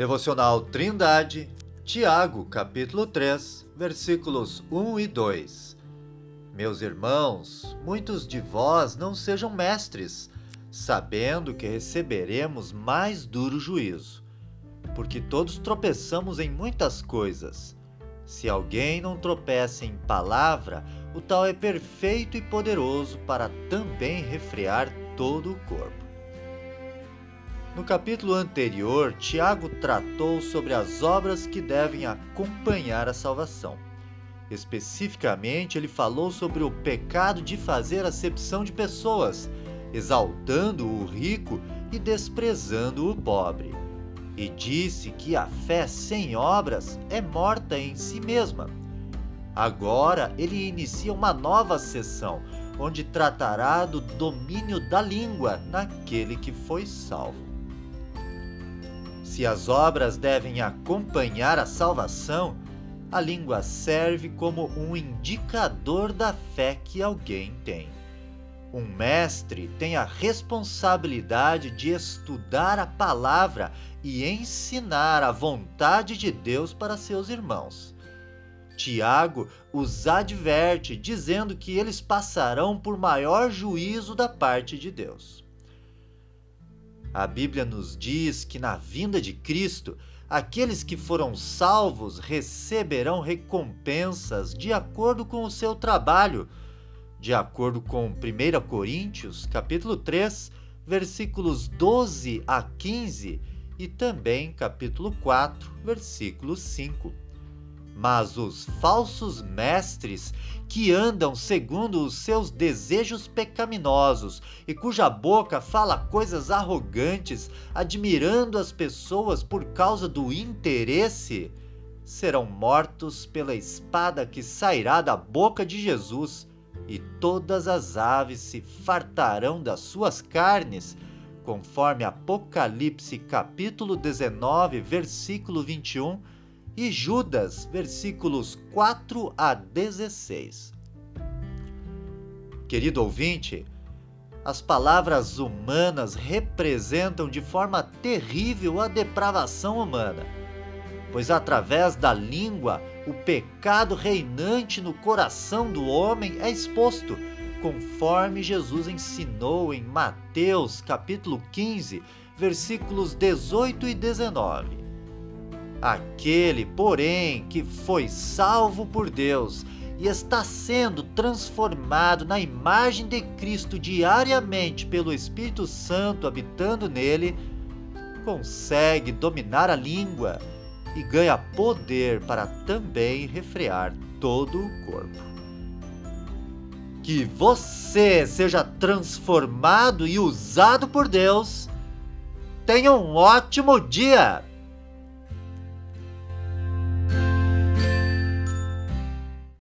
Devocional Trindade, Tiago, capítulo 3, versículos 1 e 2. Meus irmãos, muitos de vós não sejam mestres, sabendo que receberemos mais duro juízo, porque todos tropeçamos em muitas coisas. Se alguém não tropeça em palavra, o tal é perfeito e poderoso para também refrear todo o corpo. No capítulo anterior, Tiago tratou sobre as obras que devem acompanhar a salvação. Especificamente, ele falou sobre o pecado de fazer acepção de pessoas, exaltando o rico e desprezando o pobre. E disse que a fé sem obras é morta em si mesma. Agora ele inicia uma nova sessão, onde tratará do domínio da língua naquele que foi salvo. Se as obras devem acompanhar a salvação, a língua serve como um indicador da fé que alguém tem. Um mestre tem a responsabilidade de estudar a palavra e ensinar a vontade de Deus para seus irmãos. Tiago os adverte, dizendo que eles passarão por maior juízo da parte de Deus. A Bíblia nos diz que na vinda de Cristo, aqueles que foram salvos receberão recompensas de acordo com o seu trabalho, de acordo com 1 Coríntios, capítulo 3, versículos 12 a 15 e também capítulo 4, versículo 5. Mas os falsos mestres, que andam segundo os seus desejos pecaminosos e cuja boca fala coisas arrogantes, admirando as pessoas por causa do interesse, serão mortos pela espada que sairá da boca de Jesus, e todas as aves se fartarão das suas carnes, conforme Apocalipse capítulo 19, versículo 21 e Judas, versículos 4 a 16. Querido ouvinte, as palavras humanas representam de forma terrível a depravação humana, pois através da língua o pecado reinante no coração do homem é exposto, conforme Jesus ensinou em Mateus capítulo 15, versículos 18 e 19. Aquele, porém, que foi salvo por Deus e está sendo transformado na imagem de Cristo diariamente pelo Espírito Santo habitando nele, consegue dominar a língua e ganha poder para também refrear todo o corpo. Que você seja transformado e usado por Deus. Tenha um ótimo dia!